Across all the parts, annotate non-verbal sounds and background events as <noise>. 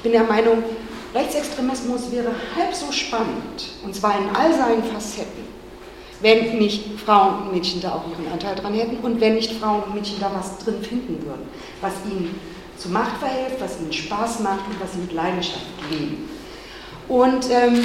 Ich bin der Meinung, Rechtsextremismus wäre halb so spannend, und zwar in all seinen Facetten, wenn nicht Frauen und Mädchen da auch ihren Anteil dran hätten und wenn nicht Frauen und Mädchen da was drin finden würden, was ihnen zur Macht verhilft, was ihnen Spaß macht und was sie mit Leidenschaft leben. Und ähm,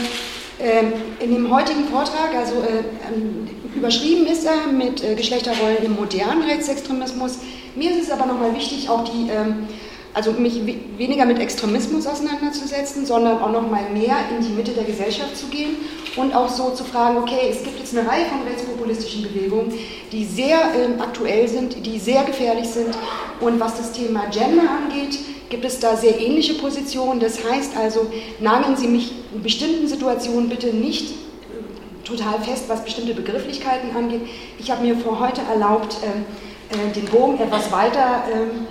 ähm, in dem heutigen Vortrag, also äh, ähm, überschrieben ist er mit äh, Geschlechterrollen im modernen Rechtsextremismus. Mir ist es aber nochmal wichtig, auch die, ähm, also mich weniger mit Extremismus auseinanderzusetzen, sondern auch nochmal mehr in die Mitte der Gesellschaft zu gehen und auch so zu fragen, okay, es gibt jetzt eine Reihe von rechtspopulistischen Bewegungen, die sehr aktuell sind, die sehr gefährlich sind und was das Thema Gender angeht, gibt es da sehr ähnliche Positionen. Das heißt also, nageln Sie mich in bestimmten Situationen bitte nicht äh, total fest, was bestimmte Begrifflichkeiten angeht. Ich habe mir vor heute erlaubt, ähm, äh, den Bogen etwas weiter ähm,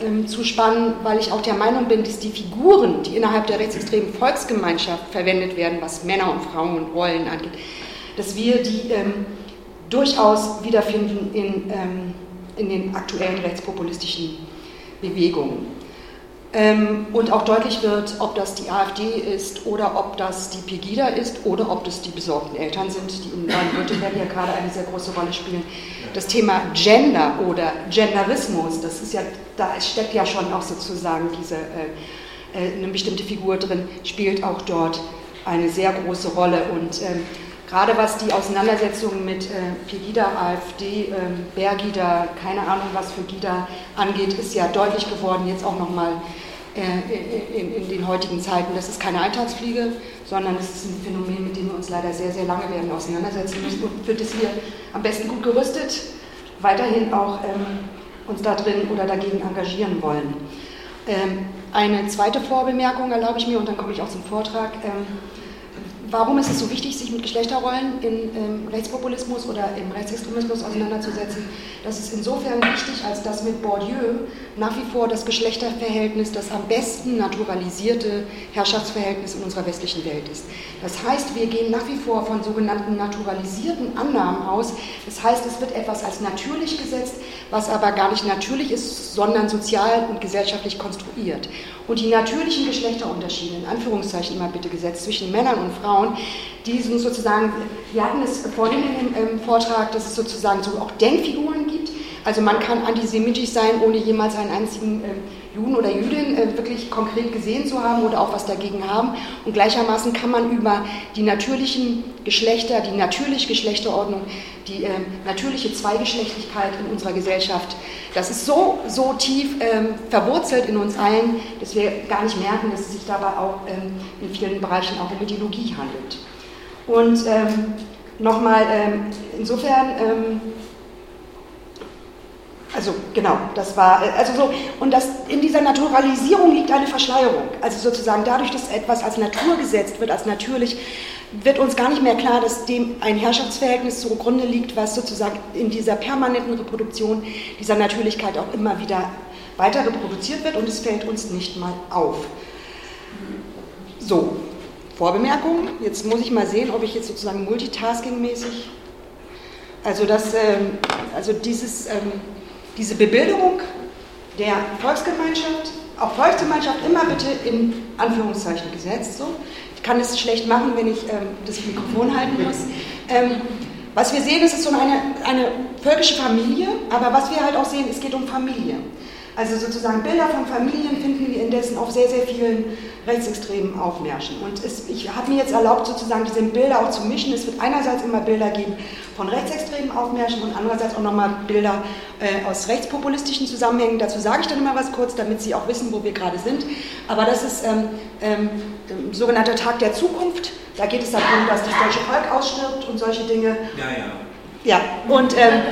ähm, zu spannen, weil ich auch der Meinung bin, dass die Figuren, die innerhalb der rechtsextremen Volksgemeinschaft verwendet werden, was Männer und Frauen und Rollen angeht, dass wir die ähm, durchaus wiederfinden in, ähm, in den aktuellen rechtspopulistischen Bewegungen. Ähm, und auch deutlich wird, ob das die AfD ist oder ob das die Pegida ist oder ob das die besorgten Eltern sind, die in Baden-Württemberg ja gerade eine sehr große Rolle spielen. Das Thema Gender oder Genderismus, das ist ja, da steckt ja schon auch sozusagen diese, äh, äh, eine bestimmte Figur drin, spielt auch dort eine sehr große Rolle. Und ähm, gerade was die Auseinandersetzung mit äh, Pegida, AfD, ähm, Bergida, keine Ahnung was für Gida angeht, ist ja deutlich geworden, jetzt auch nochmal äh, in, den heutigen Zeiten. Das ist keine Eintagsfliege, sondern es ist ein Phänomen, mit dem wir uns leider sehr, sehr lange werden auseinandersetzen müssen und für das wir am besten gut gerüstet weiterhin auch ähm, uns da drin oder dagegen engagieren wollen. Ähm, eine zweite Vorbemerkung erlaube ich mir und dann komme ich auch zum Vortrag. Warum ist es so wichtig, sich mit Geschlechterrollen im ähm, Rechtspopulismus oder im Rechtsextremismus auseinanderzusetzen? Das ist insofern wichtig, als dass mit Bourdieu nach wie vor das Geschlechterverhältnis das am besten naturalisierte Herrschaftsverhältnis in unserer westlichen Welt ist. Das heißt, wir gehen nach wie vor von sogenannten naturalisierten Annahmen aus. Das heißt, es wird etwas als natürlich gesetzt, was aber gar nicht natürlich ist, sondern sozial und gesellschaftlich konstruiert. Und die natürlichen Geschlechterunterschiede, in Anführungszeichen immer bitte gesetzt, zwischen Männern und Frauen, die sind sozusagen, wir hatten es vorhin in dem ähm, Vortrag, dass es sozusagen so auch Denkfiguren gibt. Also man kann antisemitisch sein, ohne jemals einen einzigen ähm, Juden oder Jüdin äh, wirklich konkret gesehen zu haben oder auch was dagegen haben. Und gleichermaßen kann man über die natürlichen Geschlechter, die natürliche Geschlechterordnung, die äh, natürliche Zweigeschlechtlichkeit in unserer Gesellschaft, das ist so, so tief ähm, verwurzelt in uns allen, dass wir gar nicht merken, dass es sich dabei auch ähm, in vielen Bereichen auch um Ideologie handelt. Und ähm, nochmal, ähm, insofern ähm, also genau, das war, äh, also so, und das, in dieser Naturalisierung liegt eine Verschleierung. Also sozusagen dadurch, dass etwas als Natur gesetzt wird, als natürlich, wird uns gar nicht mehr klar, dass dem ein Herrschaftsverhältnis zugrunde liegt, was sozusagen in dieser permanenten Reproduktion dieser Natürlichkeit auch immer wieder weiter reproduziert wird und es fällt uns nicht mal auf. So, Vorbemerkung, jetzt muss ich mal sehen, ob ich jetzt sozusagen multitasking-mäßig, also das, ähm, also dieses, ähm, diese Bebilderung der Volksgemeinschaft, auch Volksgemeinschaft immer bitte in Anführungszeichen gesetzt. So. Ich kann es schlecht machen, wenn ich ähm, das Mikrofon halten muss. Ähm, was wir sehen, ist, es so eine, eine völkische Familie, aber was wir halt auch sehen, es geht um Familie. Also sozusagen Bilder von Familien finden wir indessen auf sehr, sehr vielen rechtsextremen Aufmärschen. Und es, ich habe mir jetzt erlaubt, sozusagen diese Bilder auch zu mischen. Es wird einerseits immer Bilder geben von rechtsextremen Aufmärschen und andererseits auch nochmal Bilder äh, aus rechtspopulistischen Zusammenhängen. Dazu sage ich dann immer was kurz, damit Sie auch wissen, wo wir gerade sind. Aber das ist ähm, ähm, sogenannter Tag der Zukunft. Da geht es darum, dass das deutsche Volk ausstirbt und solche Dinge. Ja, ja. Ja, und ähm,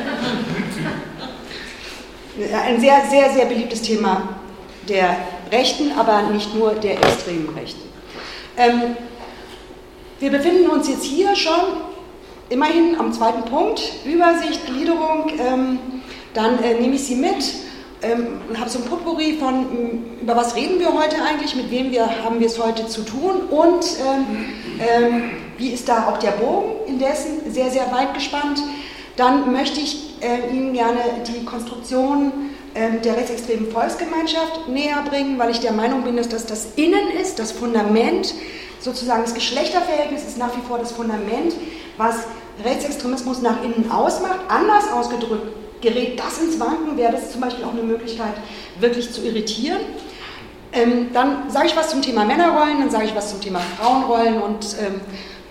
ein sehr, sehr, sehr beliebtes Thema der Rechten, aber nicht nur der extremen Rechten. Ähm, wir befinden uns jetzt hier schon immerhin am zweiten Punkt, Übersicht, Gliederung. Ähm, dann äh, nehme ich Sie mit ähm, und habe so ein Potpourri von, über was reden wir heute eigentlich, mit wem wir, haben wir es heute zu tun und ähm, ähm, wie ist da auch der Bogen indessen sehr, sehr weit gespannt. Dann möchte ich äh, Ihnen gerne die Konstruktion ähm, der rechtsextremen Volksgemeinschaft näher bringen, weil ich der Meinung bin, dass das das Innen ist, das Fundament, sozusagen das Geschlechterverhältnis ist nach wie vor das Fundament, was Rechtsextremismus nach innen ausmacht. Anders ausgedrückt gerät das ins Wanken, wäre das zum Beispiel auch eine Möglichkeit, wirklich zu irritieren. Ähm, dann sage ich was zum Thema Männerrollen, dann sage ich was zum Thema Frauenrollen und ähm,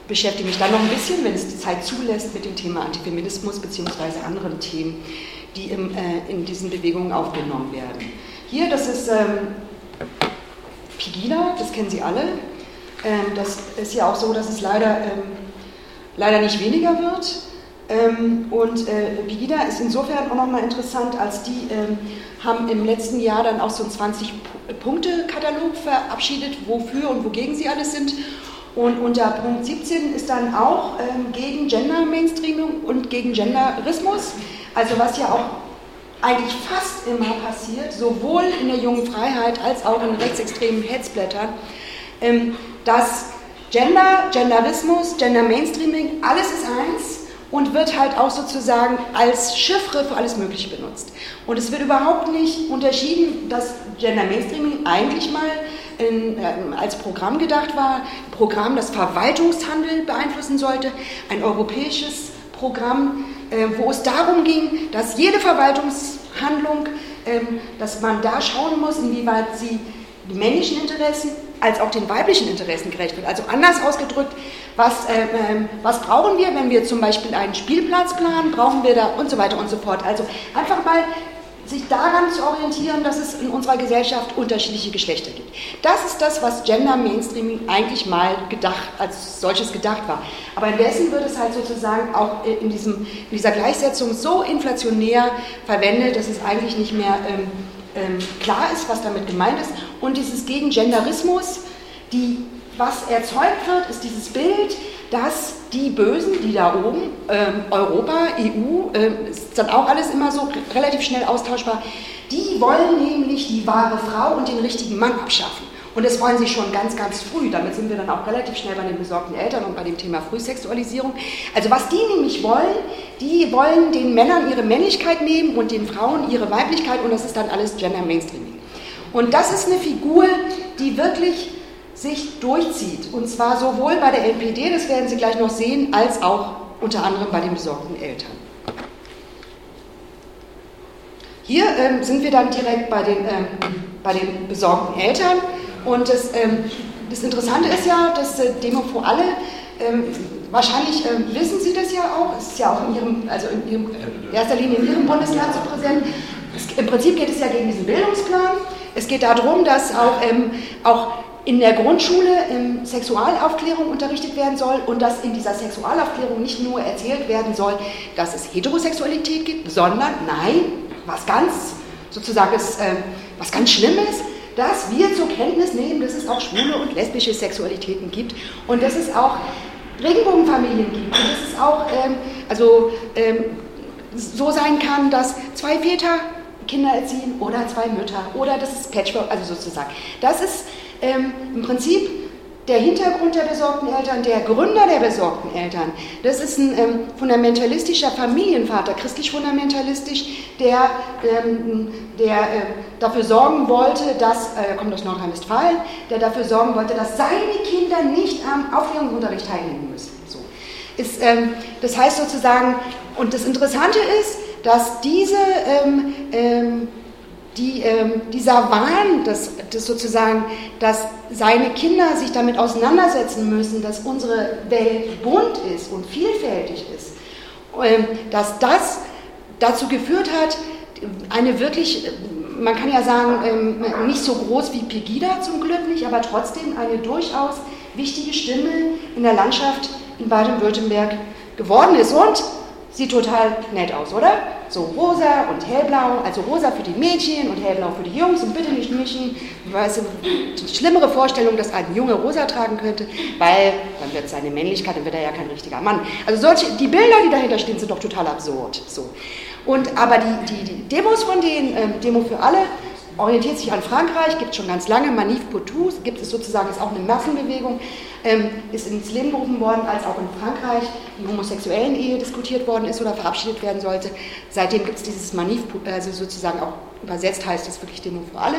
beschäftige mich dann noch ein bisschen, wenn es die Zeit zulässt, mit dem Thema Antifeminismus bzw. anderen Themen, die im, äh, in diesen Bewegungen aufgenommen werden. Hier, das ist ähm, Pegida, das kennen Sie alle. Ähm, das ist ja auch so, dass es leider, ähm, leider nicht weniger wird. Ähm, und äh, Pegida ist insofern auch nochmal interessant, als die ähm, haben im letzten Jahr dann auch so einen 20-Punkte-Katalog verabschiedet, wofür und wogegen sie alles sind. Und unter Punkt 17 ist dann auch ähm, gegen Gender-Mainstreaming und gegen Genderismus, also was ja auch eigentlich fast immer passiert, sowohl in der jungen Freiheit als auch in rechtsextremen Hetzblättern, ähm, dass Gender, Genderismus, Gender-Mainstreaming, alles ist eins und wird halt auch sozusagen als Chiffre für alles Mögliche benutzt. Und es wird überhaupt nicht unterschieden, dass Gender Mainstreaming eigentlich mal in, äh, als Programm gedacht war, ein Programm, das Verwaltungshandel beeinflussen sollte, ein europäisches Programm, äh, wo es darum ging, dass jede Verwaltungshandlung, äh, dass man da schauen muss, inwieweit sie die männlichen Interessen als auch den weiblichen Interessen gerecht wird. Also anders ausgedrückt, was, äh, äh, was brauchen wir, wenn wir zum Beispiel einen Spielplatz planen, brauchen wir da und so weiter und so fort. Also einfach mal sich daran zu orientieren, dass es in unserer Gesellschaft unterschiedliche Geschlechter gibt. Das ist das, was Gender Mainstreaming eigentlich mal gedacht, als solches gedacht war. Aber indessen wird es halt sozusagen auch in, diesem, in dieser Gleichsetzung so inflationär verwendet, dass es eigentlich nicht mehr ähm, ähm, klar ist, was damit gemeint ist. Und dieses Gegengenderismus, die, was erzeugt wird, ist dieses Bild, dass die Bösen, die da oben, ähm, Europa, EU, äh, ist dann auch alles immer so relativ schnell austauschbar, die wollen nämlich die wahre Frau und den richtigen Mann abschaffen. Und das wollen sie schon ganz, ganz früh. Damit sind wir dann auch relativ schnell bei den besorgten Eltern und bei dem Thema Frühsexualisierung. Also was die nämlich wollen, die wollen den Männern ihre Männlichkeit nehmen und den Frauen ihre Weiblichkeit und das ist dann alles Gender Mainstreaming. Und das ist eine Figur, die wirklich sich durchzieht. Und zwar sowohl bei der NPD, das werden Sie gleich noch sehen, als auch unter anderem bei den besorgten Eltern. Hier ähm, sind wir dann direkt bei den, ähm, bei den besorgten Eltern. Und das, ähm, das Interessante ist ja, dass äh, Demo für alle, ähm, wahrscheinlich ähm, wissen Sie das ja auch, es ist ja auch in Ihrem, also in Ihrem, erster Linie in Ihrem Bundesland so präsent. Es, Im Prinzip geht es ja gegen diesen Bildungsplan. Es geht darum, dass auch, ähm, auch in der Grundschule ähm, Sexualaufklärung unterrichtet werden soll und dass in dieser Sexualaufklärung nicht nur erzählt werden soll, dass es Heterosexualität gibt, sondern nein, was ganz sozusagen ist, äh, was ganz Schlimmes, dass wir zur Kenntnis nehmen, dass es auch schwule und lesbische Sexualitäten gibt und dass es auch Regenbogenfamilien gibt und dass es auch ähm, also, ähm, so sein kann, dass zwei Väter Kinder erziehen oder zwei Mütter oder das ist Patchwork, also sozusagen. Das ist ähm, im Prinzip der Hintergrund der besorgten Eltern, der Gründer der besorgten Eltern, das ist ein ähm, fundamentalistischer Familienvater, christlich fundamentalistisch, der, ähm, der äh, dafür sorgen wollte, dass, äh, er kommt aus Nordrhein-Westfalen, der dafür sorgen wollte, dass seine Kinder nicht am Aufklärungsunterricht teilnehmen müssen. So. Ist, ähm, das heißt sozusagen, und das Interessante ist, dass diese ähm, ähm, die, ähm, dieser Wahn, dass, dass sozusagen, dass seine Kinder sich damit auseinandersetzen müssen, dass unsere Welt bunt ist und vielfältig ist, ähm, dass das dazu geführt hat, eine wirklich, man kann ja sagen, ähm, nicht so groß wie Pegida zum Glück nicht, aber trotzdem eine durchaus wichtige Stimme in der Landschaft in Baden-Württemberg geworden ist. Und sieht total nett aus, oder? So rosa und hellblau, also rosa für die Mädchen und hellblau für die Jungs und bitte nicht mischen. Weißt du, schlimmere Vorstellung, dass ein Junge rosa tragen könnte, weil dann wird seine Männlichkeit, dann wird er ja kein richtiger Mann. Also solche, die Bilder, die dahinter stehen, sind doch total absurd. So. Und, aber die, die, die Demos von denen, ähm, Demo für alle, orientiert sich an Frankreich, gibt es schon ganz lange, Manif pour tous, gibt es sozusagen, ist auch eine Massenbewegung, ähm, ist ins Leben gerufen worden, als auch in Frankreich die homosexuellen Ehe diskutiert worden ist oder verabschiedet werden sollte. Seitdem gibt es dieses Manif, also sozusagen auch übersetzt heißt es wirklich Demo für alle.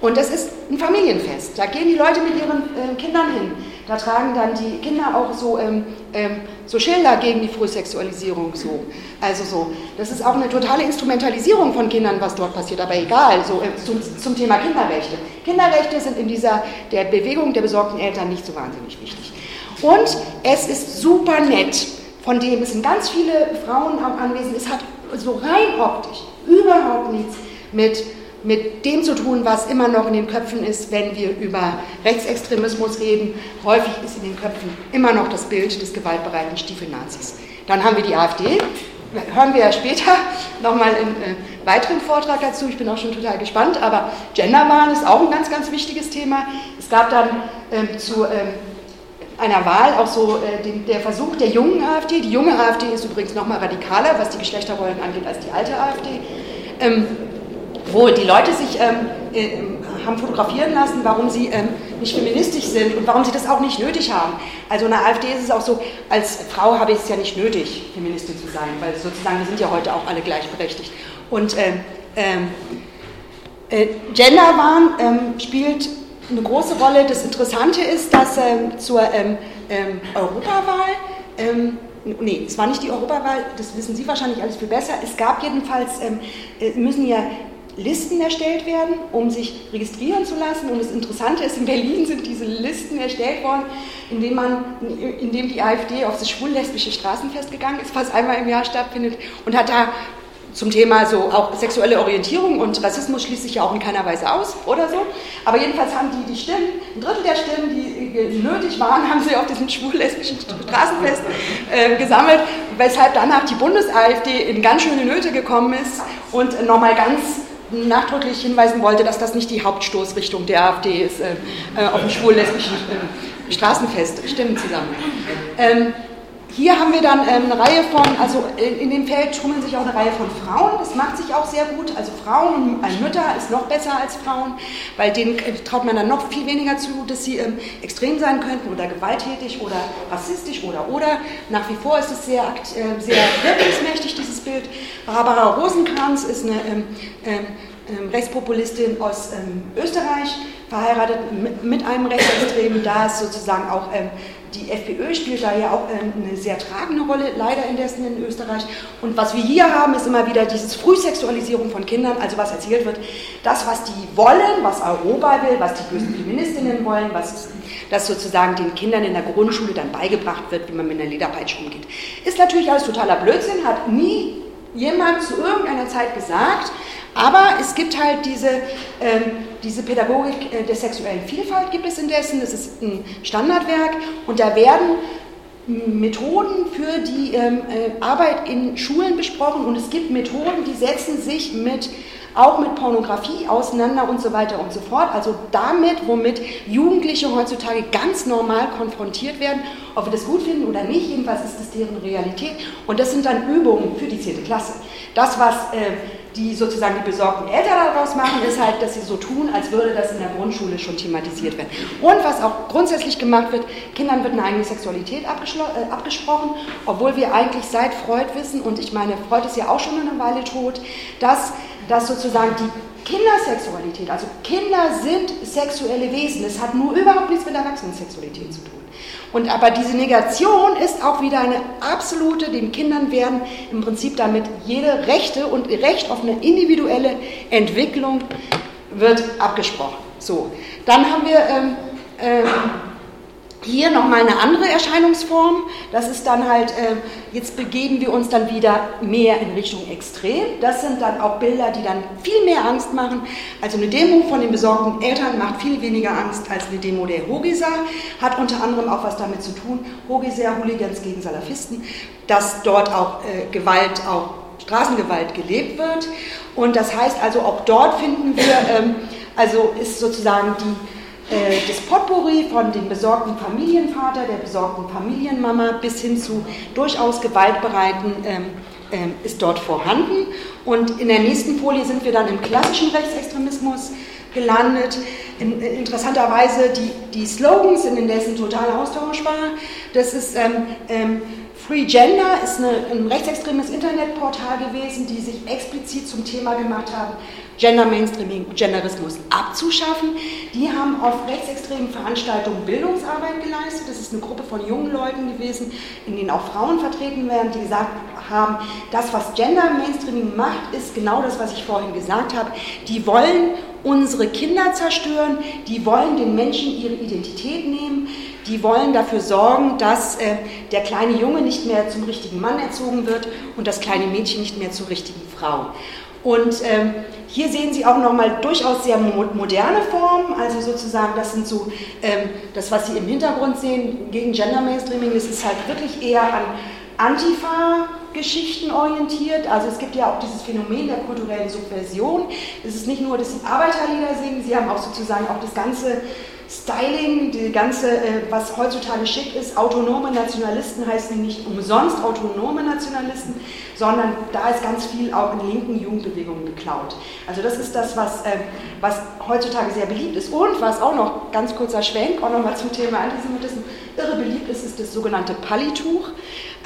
Und das ist ein Familienfest. Da gehen die Leute mit ihren äh, Kindern hin. Da tragen dann die Kinder auch so, ähm, ähm, so Schilder gegen die Frühsexualisierung. So. Also so. Das ist auch eine totale Instrumentalisierung von Kindern, was dort passiert. Aber egal, so, äh, zum, zum Thema Kinderrechte. Kinderrechte sind in dieser der Bewegung der besorgten Eltern nicht so wahnsinnig wichtig. Und es ist super nett. Von dem es sind ganz viele Frauen auch anwesend. Es hat so rein optisch überhaupt nichts mit, mit dem zu tun, was immer noch in den Köpfen ist, wenn wir über Rechtsextremismus reden. Häufig ist in den Köpfen immer noch das Bild des gewaltbereiten Stiefelnazis. Dann haben wir die AfD, hören wir ja später <laughs> nochmal im äh, weiteren Vortrag dazu. Ich bin auch schon total gespannt. Aber Genderwahn ist auch ein ganz, ganz wichtiges Thema. Es gab dann ähm, zu ähm, einer Wahl auch so äh, den, der Versuch der jungen AfD. Die junge AfD ist übrigens nochmal radikaler, was die Geschlechterrollen angeht, als die alte AfD. Ähm, wo die Leute sich ähm, äh, haben fotografieren lassen, warum sie ähm, nicht feministisch sind und warum sie das auch nicht nötig haben. Also in der AfD ist es auch so, als Frau habe ich es ja nicht nötig, Feministin zu sein, weil sozusagen wir sind ja heute auch alle gleichberechtigt. Und ähm, ähm äh, Genderwahn ähm, spielt eine große Rolle. Das Interessante ist, dass ähm, zur Europawahl nee, es war nicht die Europawahl, das wissen Sie wahrscheinlich alles viel besser. Es gab jedenfalls, ähm, äh, müssen ja Listen erstellt werden, um sich registrieren zu lassen. Und das Interessante ist, in Berlin sind diese Listen erstellt worden, indem, man, indem die AfD auf das schwul-lesbische Straßenfest gegangen ist, was einmal im Jahr stattfindet, und hat da zum Thema so auch sexuelle Orientierung und Rassismus schließt sich ja auch in keiner Weise aus oder so. Aber jedenfalls haben die die Stimmen, ein Drittel der Stimmen, die nötig waren, haben sie auf diesem schwul-lesbischen Straßenfest äh, gesammelt, weshalb danach die Bundes-AfD in ganz schöne Nöte gekommen ist und nochmal ganz nachdrücklich hinweisen wollte, dass das nicht die Hauptstoßrichtung der AfD ist, äh, äh, auf dem schwul-lesbischen äh, Straßenfest Stimmen zu sammeln. Ähm, hier haben wir dann ähm, eine Reihe von, also in, dem Feld tummeln sich auch eine Reihe von Frauen, das macht sich auch sehr gut. Also Frauen ein Mütter ist noch besser als Frauen, weil denen äh, traut man dann noch viel weniger zu, dass sie ähm, extrem sein könnten oder gewalttätig oder rassistisch oder oder. Nach wie vor ist es sehr, äh, sehr wirkungsmächtig, dieses Bild. Barbara Rosenkranz ist eine ähm, ähm, ähm Rechtspopulistin aus ähm, Österreich, verheiratet mit einem Rechtsextremen. Da ist sozusagen auch die FPÖ spielt da ja auch ähm, eine sehr tragende Rolle, leider indessen in Österreich. Und was wir hier haben, ist immer wieder diese Frühsexualisierung von Kindern, also was erzählt wird, das, was die wollen, was Europa will, was die bösen Feministinnen wollen, was das sozusagen den Kindern in der Grundschule dann beigebracht wird, wie man mit einer Lederpeitsche umgeht. Ist natürlich alles totaler Blödsinn, hat nie jemand zu irgendeiner Zeit gesagt, aber es gibt halt diese, ähm, diese Pädagogik äh, der sexuellen Vielfalt gibt es indessen, das ist ein Standardwerk und da werden Methoden für die ähm, äh, Arbeit in Schulen besprochen und es gibt Methoden, die setzen sich mit auch mit Pornografie auseinander und so weiter und so fort. Also damit, womit Jugendliche heutzutage ganz normal konfrontiert werden, ob wir das gut finden oder nicht, jedenfalls ist das deren Realität. Und das sind dann Übungen für die 10. Klasse. Das, was äh, die sozusagen die besorgten Eltern daraus machen, ist halt, dass sie so tun, als würde das in der Grundschule schon thematisiert werden. Und was auch grundsätzlich gemacht wird, Kindern wird eine eigene Sexualität äh, abgesprochen, obwohl wir eigentlich seit Freud wissen, und ich meine, Freud ist ja auch schon eine Weile tot, dass, dass sozusagen die Kindersexualität, also Kinder sind sexuelle Wesen, es hat nur überhaupt nichts mit Erwachsenensexualität zu tun. Und aber diese Negation ist auch wieder eine absolute, den Kindern werden im Prinzip damit jede Rechte und Recht auf eine individuelle Entwicklung wird abgesprochen. So, dann haben wir ähm, ähm, hier nochmal eine andere Erscheinungsform. Das ist dann halt, äh, jetzt begeben wir uns dann wieder mehr in Richtung Extrem. Das sind dann auch Bilder, die dann viel mehr Angst machen. Also eine Demo von den besorgten Eltern macht viel weniger Angst als eine Demo der Hogesa. Hat unter anderem auch was damit zu tun, Hogesa, Hooligans gegen Salafisten, dass dort auch äh, Gewalt, auch Straßengewalt gelebt wird. Und das heißt also, auch dort finden wir, ähm, also ist sozusagen die äh, das Potpourri von dem besorgten Familienvater, der besorgten Familienmama bis hin zu durchaus gewaltbereiten ähm, ähm, ist dort vorhanden. Und in der nächsten Folie sind wir dann im klassischen Rechtsextremismus gelandet. In, interessanterweise, die, die Slogans sind indessen total austauschbar. Das ist ähm, ähm, Free Gender ist eine, ein rechtsextremes Internetportal gewesen, die sich explizit zum Thema gemacht haben, Gender Mainstreaming und Genderismus abzuschaffen. Die haben auf rechtsextremen Veranstaltungen Bildungsarbeit geleistet. Das ist eine Gruppe von jungen Leuten gewesen, in denen auch Frauen vertreten werden, die gesagt haben, das, was Gender Mainstreaming macht, ist genau das, was ich vorhin gesagt habe. Die wollen unsere Kinder zerstören, die wollen den Menschen ihre Identität nehmen, die wollen dafür sorgen, dass äh, der kleine Junge nicht mehr zum richtigen Mann erzogen wird und das kleine Mädchen nicht mehr zur richtigen Frau. Und ähm, hier sehen Sie auch nochmal durchaus sehr moderne Formen, also sozusagen, das sind so, ähm, das, was Sie im Hintergrund sehen gegen Gender Mainstreaming, das ist halt wirklich eher an Antifa-Geschichten orientiert. Also es gibt ja auch dieses Phänomen der kulturellen Subversion. Es ist nicht nur, dass Sie Arbeiterlieder singen, Sie haben auch sozusagen auch das ganze Styling, die ganze, äh, was heutzutage schick ist, autonome Nationalisten heißen nicht umsonst autonome Nationalisten, sondern da ist ganz viel auch in linken Jugendbewegungen geklaut. Also das ist das, was, äh, was heutzutage sehr beliebt ist. Und was auch noch, ganz kurzer Schwenk, auch nochmal zum Thema Antisemitismus, irre beliebt ist, ist das sogenannte Palituch,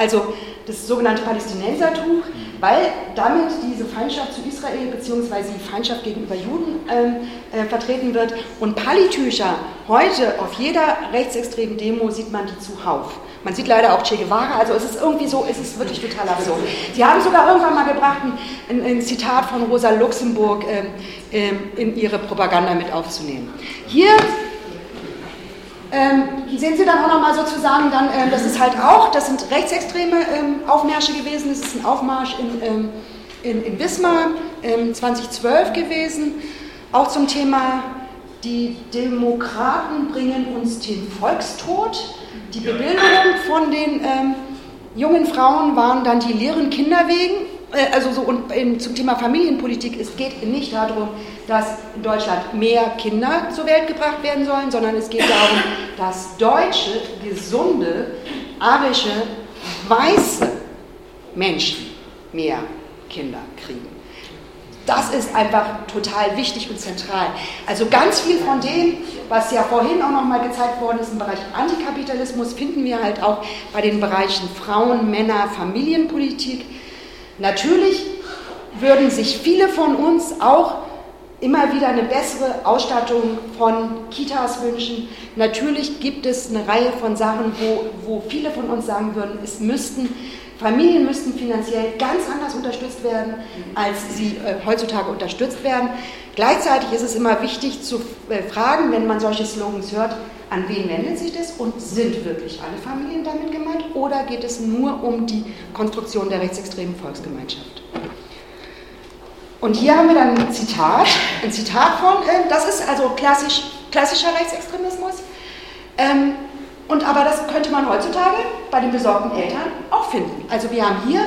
also das sogenannte Palästinensertuch, weil damit diese Feindschaft zu Israel bzw. die Feindschaft gegenüber Juden ähm, äh, vertreten wird. Und Palitücher, heute auf jeder rechtsextremen Demo sieht man die zuhauf. Man sieht leider auch Che Guevara, also es ist irgendwie so, es ist wirklich total absurd. Sie haben sogar irgendwann mal gebracht, ein, ein Zitat von Rosa Luxemburg ähm, in ihre Propaganda mit aufzunehmen. Hier ähm, sehen Sie dann auch nochmal sozusagen, dann, ähm, das ist halt auch, das sind rechtsextreme ähm, Aufmärsche gewesen, das ist ein Aufmarsch in, ähm, in, in Wismar 2012 ähm, gewesen, auch zum Thema, die Demokraten bringen uns den Volkstod. Die Bebildungen von den ähm, jungen Frauen waren dann die leeren Kinderwegen, äh, also so und zum Thema Familienpolitik, es geht nicht darum, dass in Deutschland mehr Kinder zur Welt gebracht werden sollen, sondern es geht darum, dass deutsche, gesunde, arische, weiße Menschen mehr Kinder kriegen. Das ist einfach total wichtig und zentral. Also ganz viel von dem, was ja vorhin auch nochmal gezeigt worden ist im Bereich Antikapitalismus, finden wir halt auch bei den Bereichen Frauen, Männer, Familienpolitik. Natürlich würden sich viele von uns auch immer wieder eine bessere Ausstattung von Kitas wünschen. Natürlich gibt es eine Reihe von Sachen, wo, wo viele von uns sagen würden, es müssten, Familien müssten finanziell ganz anders unterstützt werden, als sie äh, heutzutage unterstützt werden. Gleichzeitig ist es immer wichtig zu äh, fragen, wenn man solche Slogans hört, an wen wendet sich das und sind wirklich alle Familien damit gemeint oder geht es nur um die Konstruktion der rechtsextremen Volksgemeinschaft? Und hier haben wir dann ein Zitat, ein Zitat von, äh, das ist also klassisch, klassischer Rechtsextremismus. Ähm, und aber das könnte man heutzutage bei den besorgten Eltern auch finden. Also wir haben hier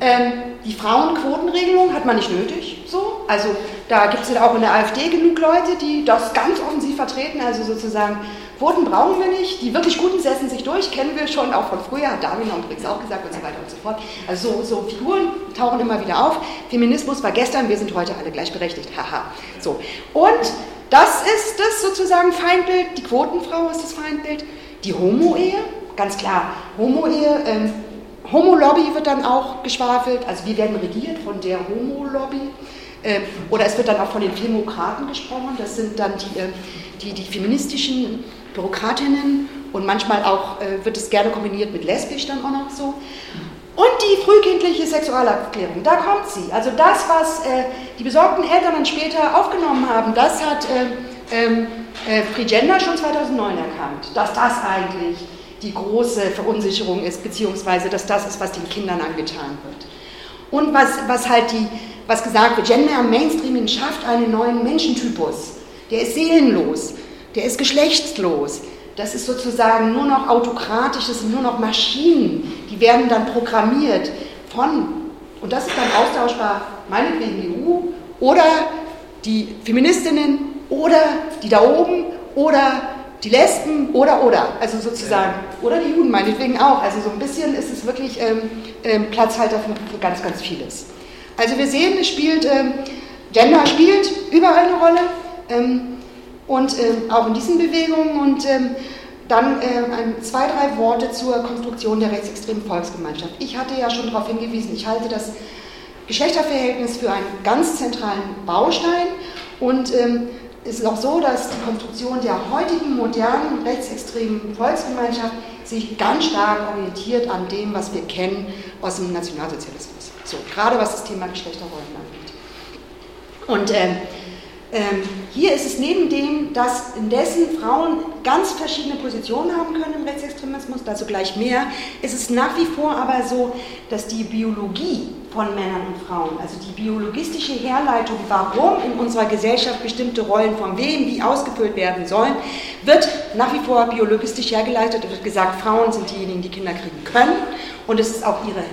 ähm, die Frauenquotenregelung, hat man nicht nötig. So. Also da gibt es ja auch in der AfD genug Leute, die das ganz offensiv vertreten, also sozusagen Quoten brauchen wir nicht, die wirklich Guten setzen sich durch, kennen wir schon auch von früher, hat Darwin übrigens auch gesagt und so weiter und so fort. Also so, so Figuren tauchen immer wieder auf. Feminismus war gestern, wir sind heute alle gleichberechtigt, haha. So. Und das ist das sozusagen Feindbild, die Quotenfrau ist das Feindbild, die Homo-Ehe, ganz klar, Homo-Ehe, ähm, Homo-Lobby wird dann auch geschwafelt, also wir werden regiert von der Homo-Lobby. Ähm, oder es wird dann auch von den Filmokraten gesprochen, das sind dann die, äh, die, die feministischen Bürokratinnen und manchmal auch äh, wird es gerne kombiniert mit lesbisch dann auch noch so. Und die frühkindliche Sexualaufklärung, da kommt sie. Also das, was äh, die besorgten Eltern dann später aufgenommen haben, das hat äh, ähm, äh, Free Gender schon 2009 erkannt, dass das eigentlich die große Verunsicherung ist, beziehungsweise dass das ist, was den Kindern angetan wird. Und was, was halt die, was gesagt wird, Gender Mainstreaming schafft einen neuen Menschentypus. Der ist seelenlos, der ist geschlechtslos. Das ist sozusagen nur noch autokratisch, das sind nur noch Maschinen, die werden dann programmiert von, und das ist dann austauschbar, meinetwegen EU oder die Feministinnen oder die da oben oder die Lesben oder oder, also sozusagen, oder die Juden meinetwegen auch. Also so ein bisschen ist es wirklich ähm, ähm, Platzhalter für, für, ganz, ganz vieles. Also wir sehen, es spielt, ähm, Gender spielt überall eine Rolle ähm, und ähm, auch in diesen Bewegungen und ähm, dann äh, zwei, drei Worte zur Konstruktion der rechtsextremen Volksgemeinschaft. Ich hatte ja schon darauf hingewiesen, ich halte das Geschlechterverhältnis für einen ganz zentralen Baustein und ähm, ist auch so, dass die Konstruktion der heutigen modernen rechtsextremen Volksgemeinschaft sich ganz stark orientiert an dem, was wir kennen aus dem Nationalsozialismus. So, gerade was das Thema Geschlechterrollen angeht. Und ähm, ähm, hier ist es neben dem, dass indessen Frauen ganz verschiedene Positionen haben können im Rechtsextremismus, dazu gleich mehr, ist es nach wie vor aber so, dass die Biologie von Männern und Frauen, also die biologistische Herleitung, warum in unserer Gesellschaft bestimmte Rollen von wem wie ausgefüllt werden sollen, wird nach wie vor biologistisch hergeleitet. Es wird gesagt, Frauen sind diejenigen, die Kinder kriegen können und es ist auch ihre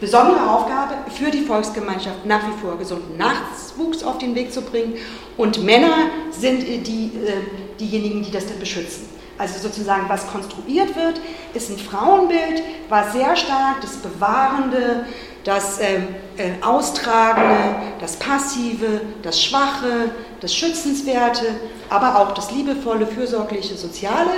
besondere Aufgabe für die Volksgemeinschaft nach wie vor gesunden Nachwuchs auf den Weg zu bringen und Männer sind die, äh, diejenigen, die das dann beschützen. Also sozusagen, was konstruiert wird, ist ein Frauenbild, was sehr stark das Bewahrende, das äh, äh, Austragende, das Passive, das Schwache, das Schützenswerte, aber auch das Liebevolle, Fürsorgliche, Soziale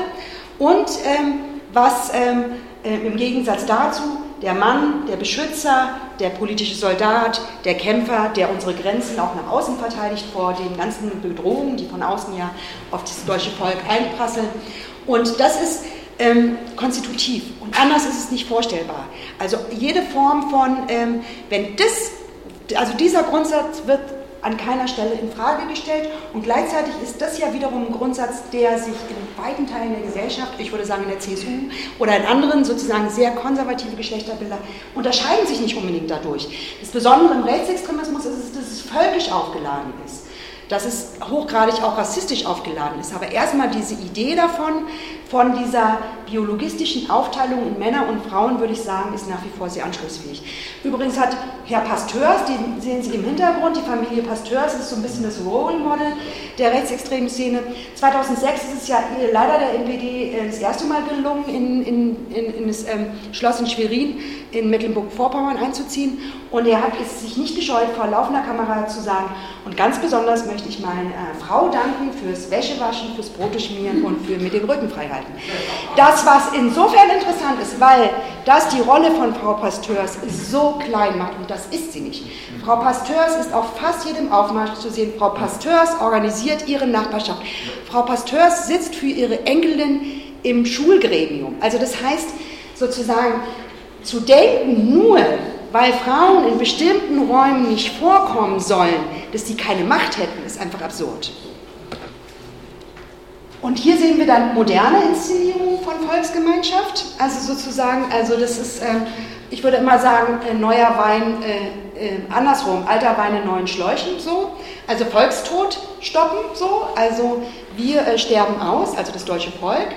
und ähm, was ähm, äh, im Gegensatz dazu der Mann, der Beschützer, der politische Soldat, der Kämpfer, der unsere Grenzen auch nach außen verteidigt vor den ganzen Bedrohungen, die von außen ja auf das deutsche Volk einprasseln. Und das ist ähm, konstitutiv und anders ist es nicht vorstellbar. Also jede Form von, ähm, wenn das, also dieser Grundsatz wird an keiner Stelle in Frage gestellt. Und gleichzeitig ist das ja wiederum ein Grundsatz, der sich in weiten Teilen der Gesellschaft, ich würde sagen in der CSU oder in anderen sozusagen sehr konservative Geschlechterbilder, unterscheiden sich nicht unbedingt dadurch. Das Besondere im Rechtsextremismus ist, dass es völkisch aufgeladen ist dass es hochgradig auch rassistisch aufgeladen ist. Aber erstmal diese Idee davon, von dieser biologistischen Aufteilung in Männer und Frauen, würde ich sagen, ist nach wie vor sehr anschlussfähig. Übrigens hat Herr Pasteurs, den sehen Sie im Hintergrund, die Familie Pasteurs ist so ein bisschen das Role Model der rechtsextremen Szene. 2006 ist es ja leider der NPD äh, das erste Mal gelungen, in, in, in, in das ähm, Schloss in Schwerin in Mecklenburg-Vorpommern einzuziehen. Und er hat es sich nicht gescheut, vor laufender Kamera zu sagen, und ganz besonders möchte ich meiner äh, Frau danken fürs Wäschewaschen, fürs Broteschmieren und für mit dem Rücken frei. Das, was insofern interessant ist, weil das die Rolle von Frau Pasteurs so klein macht, und das ist sie nicht. Frau Pasteurs ist auf fast jedem Aufmarsch zu sehen. Frau Pasteurs organisiert ihre Nachbarschaft. Frau Pasteurs sitzt für ihre Enkelin im Schulgremium. Also das heißt sozusagen, zu denken nur, weil Frauen in bestimmten Räumen nicht vorkommen sollen, dass sie keine Macht hätten, ist einfach absurd. Und hier sehen wir dann moderne Inszenierungen von Volksgemeinschaft. Also sozusagen, also das ist, äh, ich würde immer sagen, äh, neuer Wein, äh, äh, andersrum, alter Wein in neuen Schläuchen, so. Also Volkstod stoppen, so. Also wir äh, sterben aus, also das deutsche Volk.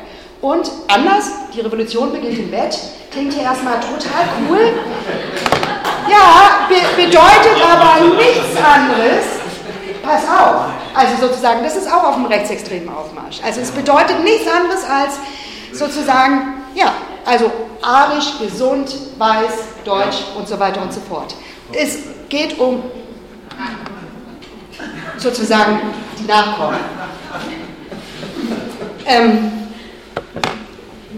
Und anders, die Revolution beginnt im Bett, klingt hier erstmal total cool. Ja, be bedeutet aber nichts anderes. Pass auf, also sozusagen, das ist auch auf dem rechtsextremen Aufmarsch. Also es bedeutet nichts anderes als sozusagen, ja, also arisch, gesund, weiß, deutsch und so weiter und so fort. Es geht um sozusagen die Nachkommen. Ähm,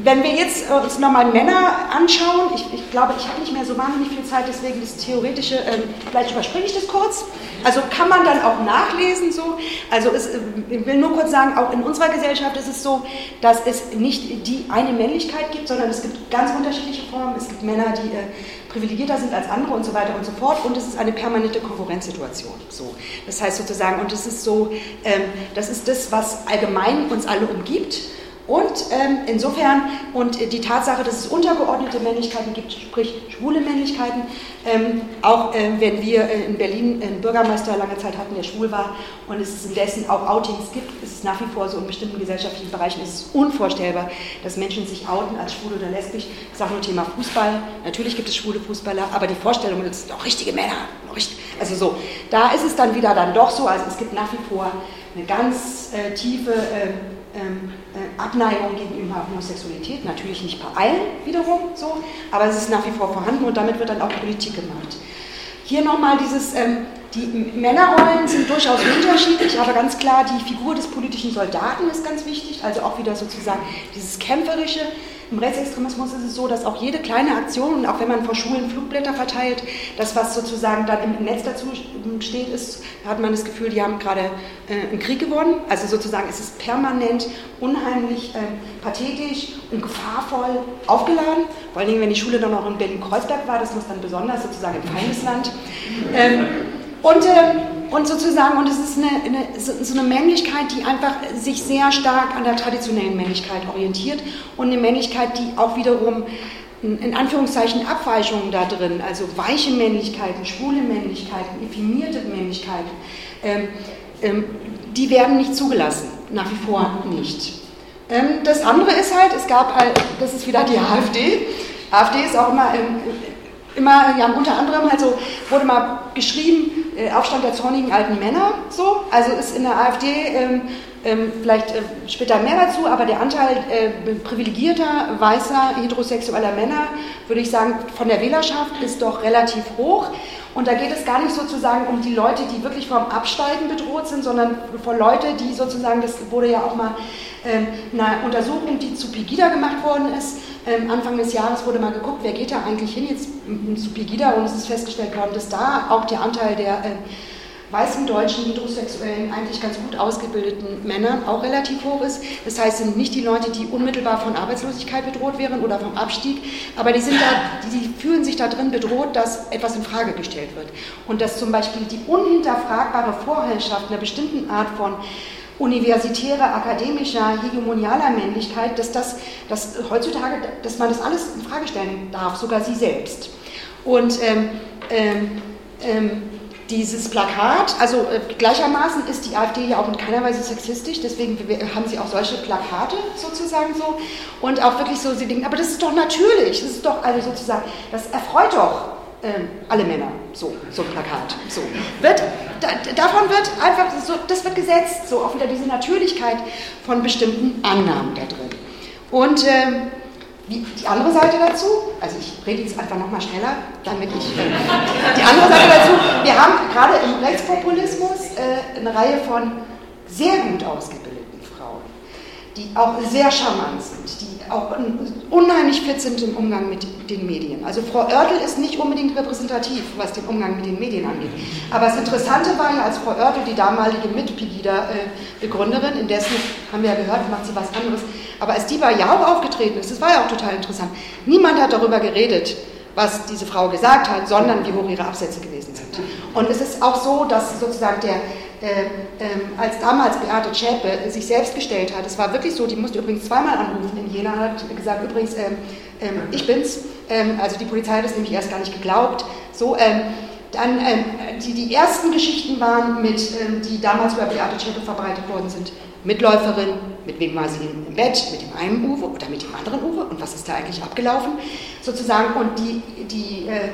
wenn wir jetzt äh, uns nochmal Männer anschauen, ich, ich glaube, ich habe nicht mehr so wahnsinnig viel Zeit, deswegen das Theoretische, ähm, vielleicht überspringe ich das kurz. Also kann man dann auch nachlesen so. Also es, äh, ich will nur kurz sagen, auch in unserer Gesellschaft ist es so, dass es nicht die eine Männlichkeit gibt, sondern es gibt ganz unterschiedliche Formen. Es gibt Männer, die äh, privilegierter sind als andere und so weiter und so fort. Und es ist eine permanente Konkurrenzsituation. So. Das heißt sozusagen, und das ist so, ähm, das ist das, was allgemein uns alle umgibt. Und ähm, insofern, und die Tatsache, dass es untergeordnete Männlichkeiten gibt, sprich schwule Männlichkeiten, ähm, auch ähm, wenn wir äh, in Berlin einen Bürgermeister lange Zeit hatten, der schwul war, und es indessen auch Outings gibt, ist es nach wie vor so in bestimmten gesellschaftlichen Bereichen ist es unvorstellbar, dass Menschen sich outen als schwul oder lesbisch. Ich sage nur Thema Fußball. Natürlich gibt es schwule Fußballer, aber die Vorstellung, das sind auch richtige Männer. Also so, da ist es dann wieder dann doch so, also es gibt nach wie vor eine ganz äh, tiefe... Äh, ähm, äh, Abneigung gegenüber Homosexualität, natürlich nicht bei allen wiederum so, aber es ist nach wie vor vorhanden und damit wird dann auch Politik gemacht. Hier nochmal dieses, ähm, die Männerrollen sind durchaus unterschiedlich, aber ganz klar, die Figur des politischen Soldaten ist ganz wichtig, also auch wieder sozusagen dieses Kämpferische, im Rechtsextremismus ist es so, dass auch jede kleine Aktion, und auch wenn man vor Schulen Flugblätter verteilt, das, was sozusagen dann im Netz dazu steht, ist, hat man das Gefühl, die haben gerade äh, einen Krieg gewonnen. Also sozusagen ist es permanent unheimlich äh, pathetisch und gefahrvoll aufgeladen. Vor allen Dingen, wenn die Schule dann auch in Berlin-Kreuzberg war, das muss dann besonders sozusagen im Feindesland. Ähm, und, äh, und sozusagen, und es ist eine, eine, so eine Männlichkeit, die einfach sich sehr stark an der traditionellen Männlichkeit orientiert und eine Männlichkeit, die auch wiederum in Anführungszeichen Abweichungen da drin, also weiche Männlichkeiten, schwule Männlichkeiten, effimierte Männlichkeiten, ähm, ähm, die werden nicht zugelassen, nach wie vor nicht. Ähm, das andere ist halt, es gab, das ist wieder die <laughs> AfD. AfD ist auch immer ähm, immer, ja, unter anderem halt so, wurde mal geschrieben, äh, Aufstand der zornigen alten Männer, so, also ist in der AfD ähm, ähm, vielleicht äh, später mehr dazu, aber der Anteil äh, privilegierter, weißer, heterosexueller Männer, würde ich sagen, von der Wählerschaft ist doch relativ hoch. Und da geht es gar nicht sozusagen um die Leute, die wirklich vom Absteigen bedroht sind, sondern von Leute, die sozusagen, das wurde ja auch mal ähm, eine Untersuchung, die zu Pegida gemacht worden ist, ähm, Anfang des Jahres wurde mal geguckt, wer geht da eigentlich hin jetzt zu Pegida und es ist festgestellt worden, dass da auch der Anteil der äh, weißen deutschen heterosexuellen, eigentlich ganz gut ausgebildeten Männern auch relativ hoch ist. Das heißt, sind nicht die Leute, die unmittelbar von Arbeitslosigkeit bedroht wären oder vom Abstieg, aber die, sind da, die fühlen sich da drin bedroht, dass etwas in Frage gestellt wird. Und dass zum Beispiel die unhinterfragbare Vorherrschaft einer bestimmten Art von universitärer, akademischer, hegemonialer Männlichkeit, dass, das, dass heutzutage, dass man das alles in Frage stellen darf, sogar sie selbst. Und ähm, ähm, ähm, dieses Plakat, also äh, gleichermaßen ist die AfD ja auch in keiner Weise sexistisch, deswegen haben sie auch solche Plakate sozusagen so und auch wirklich so, sie denken, aber das ist doch natürlich, das ist doch also sozusagen, das erfreut doch ähm, alle Männer, so, so ein Plakat. So. Wird, da, davon wird einfach, so, das wird gesetzt, so auch wieder diese Natürlichkeit von bestimmten Annahmen da drin. Und ähm, die andere Seite dazu, also ich rede jetzt einfach nochmal schneller, damit ich. Äh, die andere Seite dazu, wir haben gerade im Rechtspopulismus äh, eine Reihe von sehr gut ausgebildeten die auch sehr charmant sind, die auch unheimlich fit sind im Umgang mit den Medien. Also Frau Oertel ist nicht unbedingt repräsentativ, was den Umgang mit den Medien angeht. Aber das Interessante war ja, als Frau Oertel, die damalige Mit-Pegida-Begründerin, indessen haben wir ja gehört, macht sie was anderes, aber als die bei Yahoo aufgetreten ist, das war ja auch total interessant, niemand hat darüber geredet, was diese Frau gesagt hat, sondern wie hoch ihre Absätze gewesen sind. Und es ist auch so, dass sozusagen der, äh, als damals Beate Zschäpe sich selbst gestellt hat, es war wirklich so, die musste übrigens zweimal anrufen in Jena, hat gesagt, übrigens, ähm, ähm, ich bin's, ähm, also die Polizei hat es nämlich erst gar nicht geglaubt, so, ähm, dann, ähm, die, die ersten Geschichten waren mit, die damals über Beate Zschäpe verbreitet worden sind, Mitläuferin, mit wem war sie im Bett, mit dem einen Uwe oder mit dem anderen Uwe? Und was ist da eigentlich abgelaufen, sozusagen, und die, die äh,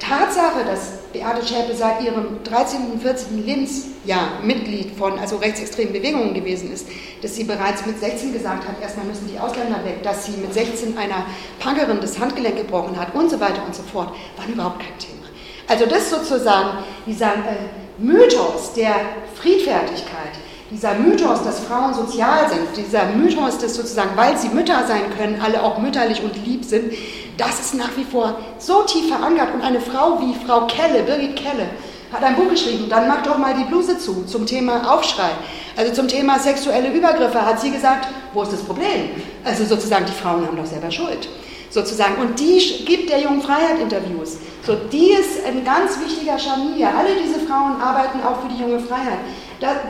Tatsache, dass Beate Schäpe seit ihrem 13., 14. Lebensjahr Mitglied von also rechtsextremen Bewegungen gewesen ist, dass sie bereits mit 16 gesagt hat, erstmal müssen die Ausländer weg, dass sie mit 16 einer Punkerin das Handgelenk gebrochen hat und so weiter und so fort, war überhaupt kein Thema. Also das sozusagen, dieser äh, Mythos der Friedfertigkeit, dieser Mythos, dass Frauen sozial sind, dieser Mythos, dass sozusagen, weil sie Mütter sein können, alle auch mütterlich und lieb sind, das ist nach wie vor so tief verankert. Und eine Frau wie Frau Kelle, Birgit Kelle, hat ein Buch geschrieben, dann mach doch mal die Bluse zu, zum Thema Aufschrei. Also zum Thema sexuelle Übergriffe hat sie gesagt, wo ist das Problem? Also sozusagen, die Frauen haben doch selber Schuld. Sozusagen. Und die gibt der Jungen Freiheit Interviews. So, die ist ein ganz wichtiger Scharnier. Alle diese Frauen arbeiten auch für die junge Freiheit.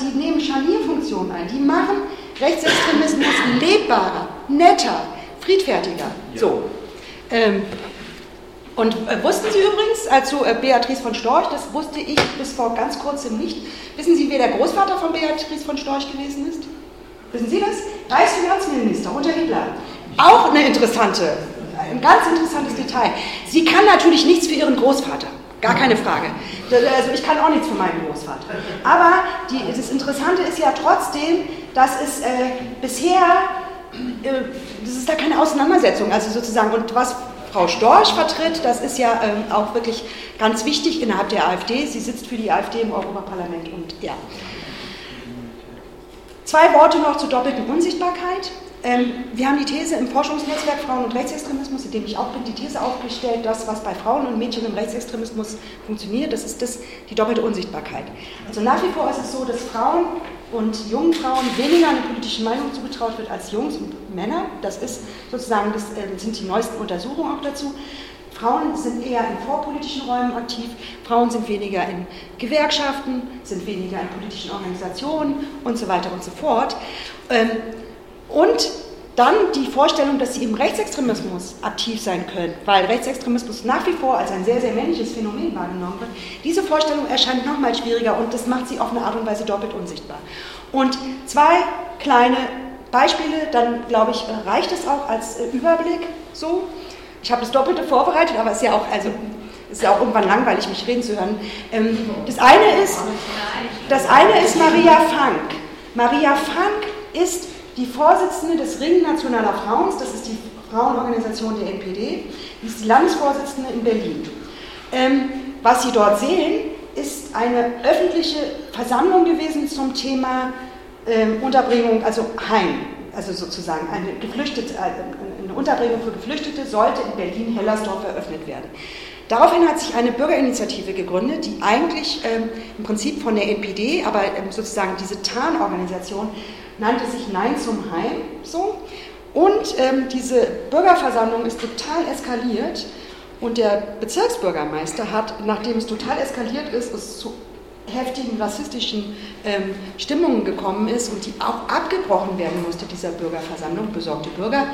die nehmen Scharnierfunktionen ein. Die machen Rechtsextremismus lebbarer, netter, friedfertiger. So. Ähm, und äh, wussten Sie übrigens, also äh, Beatrice von Storch, das wusste ich bis vor ganz kurzem nicht, wissen Sie, wer der Großvater von Beatrice von Storch gewesen ist? Wissen Sie das? Reichsfinanzminister unter Hitler. Auch eine interessante, ein ganz interessantes Detail. Sie kann natürlich nichts für ihren Großvater. Gar keine Frage. Also ich kann auch nichts für meinen Großvater. Aber die, das Interessante ist ja trotzdem, dass es äh, bisher, äh, das ist da keine Auseinandersetzung, also sozusagen, und was Frau Storch vertritt, das ist ja ähm, auch wirklich ganz wichtig innerhalb der AfD. Sie sitzt für die AfD im Europaparlament und ja. Zwei Worte noch zur doppelten Unsichtbarkeit. Ähm, wir haben die These im Forschungsnetzwerk Frauen und Rechtsextremismus, in dem ich auch bin, die These aufgestellt, dass was bei Frauen und Mädchen im Rechtsextremismus funktioniert, das ist das, die doppelte Unsichtbarkeit. Also nach wie vor ist es so, dass Frauen und jungen Frauen weniger eine politische Meinung zugetraut wird als Jungs und Männer. Das ist sozusagen, das äh, sind die neuesten Untersuchungen auch dazu. Frauen sind eher in vorpolitischen Räumen aktiv, Frauen sind weniger in Gewerkschaften, sind weniger in politischen Organisationen und so weiter und so fort. Ähm, und dann die Vorstellung, dass sie im Rechtsextremismus aktiv sein können, weil Rechtsextremismus nach wie vor als ein sehr, sehr männliches Phänomen wahrgenommen wird. Diese Vorstellung erscheint nochmal schwieriger und das macht sie auf eine Art und Weise doppelt unsichtbar. Und zwei kleine Beispiele, dann glaube ich, reicht es auch als äh, Überblick so. Ich habe das Doppelte vorbereitet, aber es ist ja auch, also, ist auch irgendwann langweilig, mich reden zu hören. Ähm, das eine ist, das eine ist Maria Fank. Maria Fank ist die Vorsitzende des Ring Nationaler Frauens, das ist die Frauenorganisation der NPD, die ist die Landesvorsitzende in Berlin. Ähm, was Sie dort sehen, ist eine öffentliche Versammlung gewesen zum Thema ähm, Unterbringung, also Heim, also sozusagen eine, Geflüchtete, äh, eine Unterbringung für Geflüchtete sollte in Berlin-Hellersdorf eröffnet werden. Daraufhin hat sich eine Bürgerinitiative gegründet, die eigentlich ähm, im Prinzip von der NPD, aber ähm, sozusagen diese Tarnorganisation nannte sich Nein zum Heim. So. Und ähm, diese Bürgerversammlung ist total eskaliert. Und der Bezirksbürgermeister hat, nachdem es total eskaliert ist, es zu heftigen rassistischen ähm, Stimmungen gekommen ist und die auch abgebrochen werden musste, dieser Bürgerversammlung, besorgte Bürger,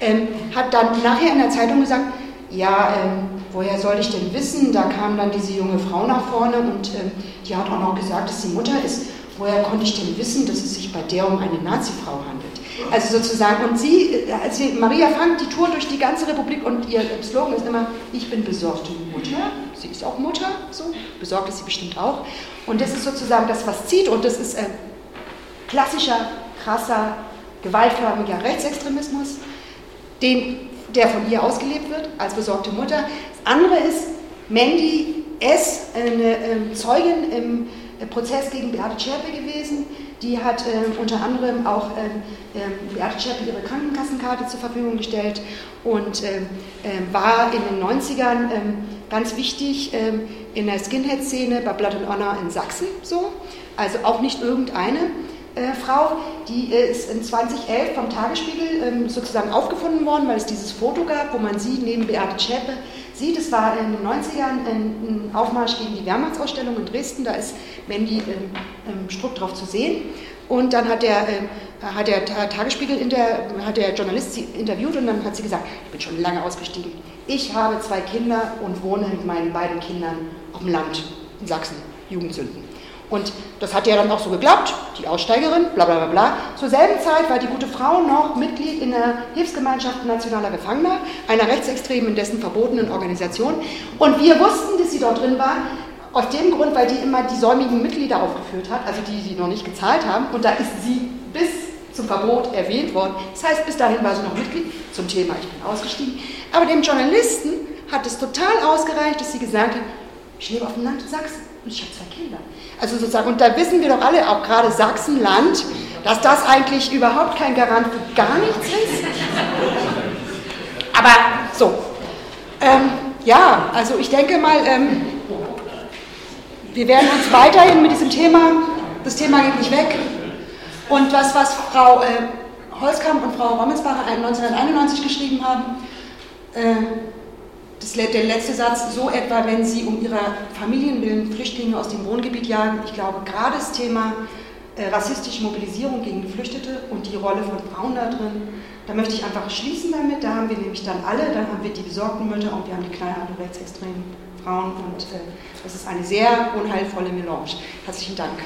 ähm, hat dann nachher in der Zeitung gesagt, ja, ähm, woher soll ich denn wissen? Da kam dann diese junge Frau nach vorne und ähm, die hat auch noch gesagt, dass sie Mutter ist woher konnte ich denn wissen, dass es sich bei der um eine Nazi-Frau handelt? Also sozusagen, und sie, also Maria Frank, die Tour durch die ganze Republik und ihr Slogan ist immer, ich bin besorgte Mutter, sie ist auch Mutter, so, besorgt ist sie bestimmt auch. Und das ist sozusagen das, was zieht und das ist äh, klassischer, krasser, gewaltförmiger Rechtsextremismus, den, der von ihr ausgelebt wird als besorgte Mutter. Das andere ist Mandy S., eine äh, Zeugin im Prozess gegen Beate Zschäpe gewesen. Die hat äh, unter anderem auch äh, Beate Zschäpe ihre Krankenkassenkarte zur Verfügung gestellt und äh, war in den 90ern ganz wichtig in der Skinhead-Szene bei Blood and Honor in Sachsen so. Also auch nicht irgendeine äh, Frau, die ist in 2011 vom Tagesspiegel ähm, sozusagen aufgefunden worden, weil es dieses Foto gab, wo man sie neben Beate Zschäpe sieht. Es war in den 90ern ein, Aufmarsch gegen die Wehrmachtsausstellung in Dresden, da ist Mandy ähm, ähm, Struck drauf zu sehen. Und dann hat der, äh, hat der Tagesspiegel, hat der Journalist sie interviewt und dann hat sie gesagt, ich bin schon lange ausgestiegen. Ich habe zwei Kinder und wohne mit meinen beiden Kindern auf dem Land in Sachsen, Jugendsünden. Und das hat ja dann auch so geklappt, die Aussteigerin, bla bla bla bla. Zur selben Zeit war die gute Frau noch Mitglied in der Hilfsgemeinschaft nationaler Gefangener, einer rechtsextremen, dessen verbotenen Organisation. Und wir wussten, dass sie dort drin war, aus dem Grund, weil die immer die säumigen Mitglieder aufgeführt hat, also die, die noch nicht gezahlt haben. Und da ist sie bis zum Verbot erwähnt worden. Das heißt, bis dahin war sie noch Mitglied zum Thema, ich bin ausgestiegen. Aber dem Journalisten hat es total ausgereicht, dass sie gesagt hat, ich lebe auf dem Land Sachsen und ich habe zwei Kinder. Also sozusagen, und da wissen wir doch alle, auch gerade Sachsenland, dass das eigentlich überhaupt kein Garant für gar nichts ist. Aber so. Ähm, ja, also ich denke mal, ähm, wir werden uns weiterhin mit diesem Thema, das Thema geht nicht weg. Und das, was Frau äh, Holzkamp und Frau Rommelsbacher 1991 geschrieben haben, äh, das, der letzte Satz, so etwa, wenn Sie um Ihrer Familien willen Flüchtlinge aus dem Wohngebiet jagen. Ich glaube, gerade das Thema äh, rassistische Mobilisierung gegen Geflüchtete und die Rolle von Frauen da drin, da möchte ich einfach schließen damit. Da haben wir nämlich dann alle, dann haben wir die besorgten Mütter und wir haben die knallharten rechtsextremen Frauen und äh, das ist eine sehr unheilvolle Melange. Herzlichen Dank.